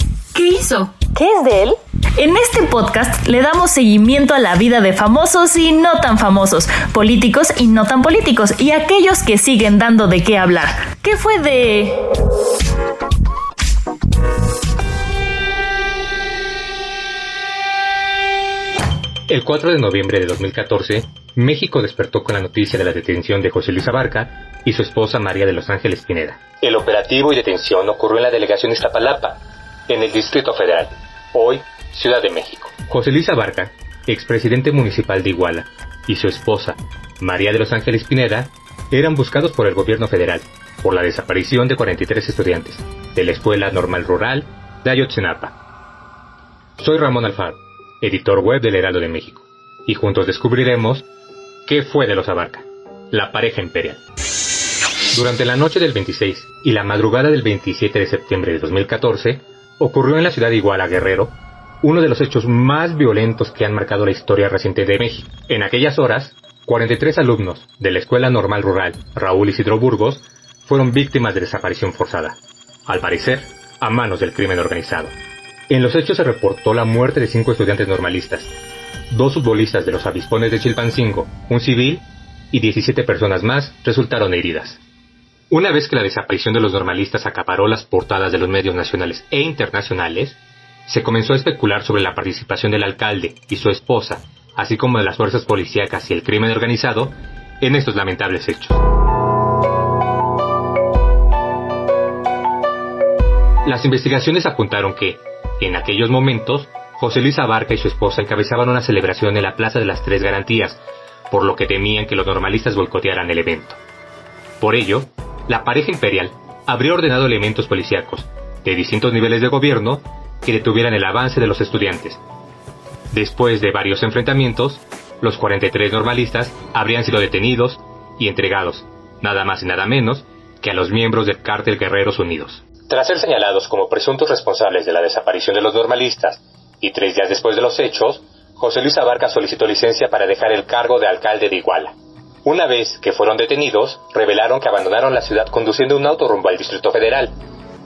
Es? ¿Qué hizo? ¿Qué es de él? En este podcast le damos seguimiento a la vida de famosos y no tan famosos, políticos y no tan políticos, y aquellos que siguen dando de qué hablar. ¿Qué fue de... El 4 de noviembre de 2014, México despertó con la noticia de la detención de José Luis Abarca y su esposa María de Los Ángeles Pineda. El operativo y detención ocurrió en la delegación Iztapalapa, en el Distrito Federal, hoy Ciudad de México. José Luis Abarca, expresidente municipal de Iguala, y su esposa, María de Los Ángeles Pineda, eran buscados por el gobierno federal por la desaparición de 43 estudiantes de la Escuela Normal Rural de Ayotzinapa. Soy Ramón Alfaro editor web del Heraldo de México, y juntos descubriremos qué fue de los Abarca, la pareja imperial. Durante la noche del 26 y la madrugada del 27 de septiembre de 2014, ocurrió en la ciudad de Iguala, Guerrero, uno de los hechos más violentos que han marcado la historia reciente de México. En aquellas horas, 43 alumnos de la Escuela Normal Rural Raúl Isidro Burgos fueron víctimas de desaparición forzada, al parecer, a manos del crimen organizado. En los hechos se reportó la muerte de cinco estudiantes normalistas, dos futbolistas de los avispones de Chilpancingo, un civil y 17 personas más resultaron heridas. Una vez que la desaparición de los normalistas acaparó las portadas de los medios nacionales e internacionales, se comenzó a especular sobre la participación del alcalde y su esposa, así como de las fuerzas policíacas y el crimen organizado, en estos lamentables hechos. Las investigaciones apuntaron que, en aquellos momentos, José Luis Abarca y su esposa encabezaban una celebración en la Plaza de las Tres Garantías, por lo que temían que los normalistas boicotearan el evento. Por ello, la pareja imperial habría ordenado elementos policíacos de distintos niveles de gobierno que detuvieran el avance de los estudiantes. Después de varios enfrentamientos, los 43 normalistas habrían sido detenidos y entregados, nada más y nada menos, que a los miembros del Cártel Guerreros Unidos. Tras ser señalados como presuntos responsables de la desaparición de los normalistas, y tres días después de los hechos, José Luis Abarca solicitó licencia para dejar el cargo de alcalde de Iguala. Una vez que fueron detenidos, revelaron que abandonaron la ciudad conduciendo un auto rumbo al Distrito Federal,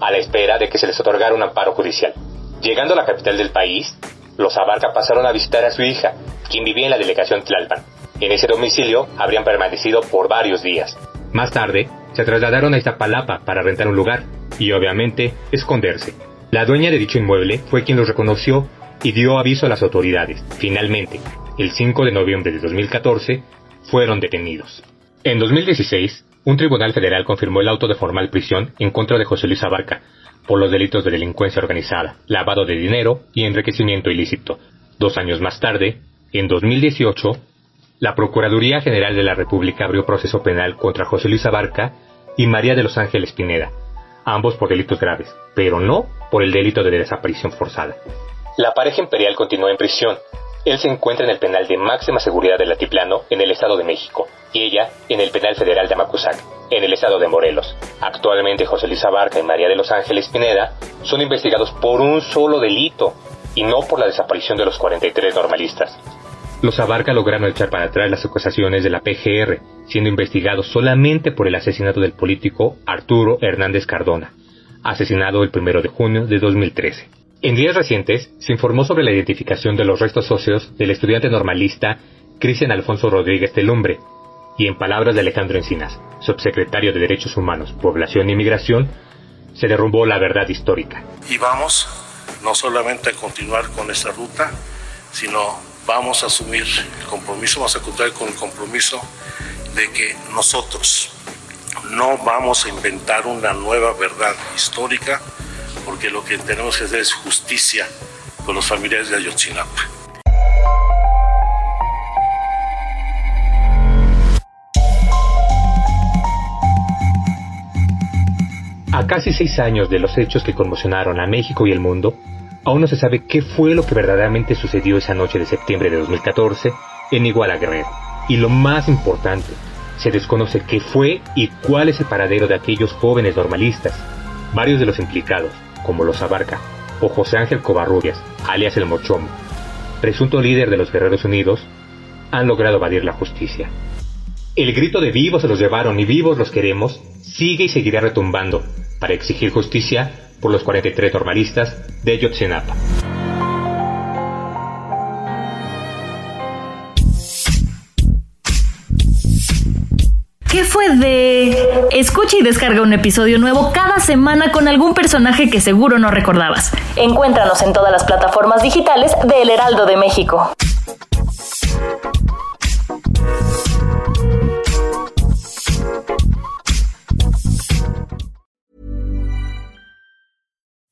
a la espera de que se les otorgara un amparo judicial. Llegando a la capital del país, los Abarca pasaron a visitar a su hija, quien vivía en la delegación Tlalpan. En ese domicilio habrían permanecido por varios días. Más tarde, se trasladaron a Iztapalapa para rentar un lugar y, obviamente, esconderse. La dueña de dicho inmueble fue quien los reconoció y dio aviso a las autoridades. Finalmente, el 5 de noviembre de 2014, fueron detenidos. En 2016, un tribunal federal confirmó el auto de formal prisión en contra de José Luis Abarca por los delitos de delincuencia organizada, lavado de dinero y enriquecimiento ilícito. Dos años más tarde, en 2018, la Procuraduría General de la República abrió proceso penal contra José Luis Abarca y María de los Ángeles Pineda, ambos por delitos graves, pero no por el delito de desaparición forzada. La pareja imperial continúa en prisión. Él se encuentra en el penal de máxima seguridad del Altiplano, en el Estado de México, y ella en el penal federal de Amacuzac, en el Estado de Morelos. Actualmente José Luis Abarca y María de los Ángeles Pineda son investigados por un solo delito, y no por la desaparición de los 43 normalistas. Los Abarca lograron echar para atrás las acusaciones de la PGR, siendo investigados solamente por el asesinato del político Arturo Hernández Cardona, asesinado el 1 de junio de 2013. En días recientes se informó sobre la identificación de los restos óseos del estudiante normalista Cristian Alfonso Rodríguez Telumbre, y en palabras de Alejandro Encinas, subsecretario de Derechos Humanos, Población y Migración, se derrumbó la verdad histórica. Y vamos no solamente a continuar con esta ruta, sino vamos a asumir el compromiso, vamos a contar con el compromiso de que nosotros no vamos a inventar una nueva verdad histórica, porque lo que tenemos que hacer es justicia con los familiares de Ayotzinapa. A casi seis años de los hechos que conmocionaron a México y el mundo, aún no se sabe qué fue lo que verdaderamente sucedió esa noche de septiembre de 2014 en Iguala Guerrero. Y lo más importante, se desconoce qué fue y cuál es el paradero de aquellos jóvenes normalistas. Varios de los implicados, como los Abarca o José Ángel Covarrubias, alias el Mochomo, presunto líder de los Guerreros Unidos, han logrado evadir la justicia. El grito de vivos se los llevaron y vivos los queremos sigue y seguirá retumbando para exigir justicia por los 43 normalistas de Yotzinapa. De...? Escucha y descarga un episodio nuevo cada semana con algún personaje que seguro no recordabas. Encuéntranos en todas las plataformas digitales de El Heraldo de México.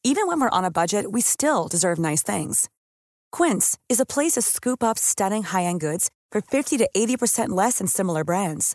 Even when we're on a budget, we still deserve nice things. Quince is a place to scoop up stunning high-end goods for 50 to 80% less than similar brands.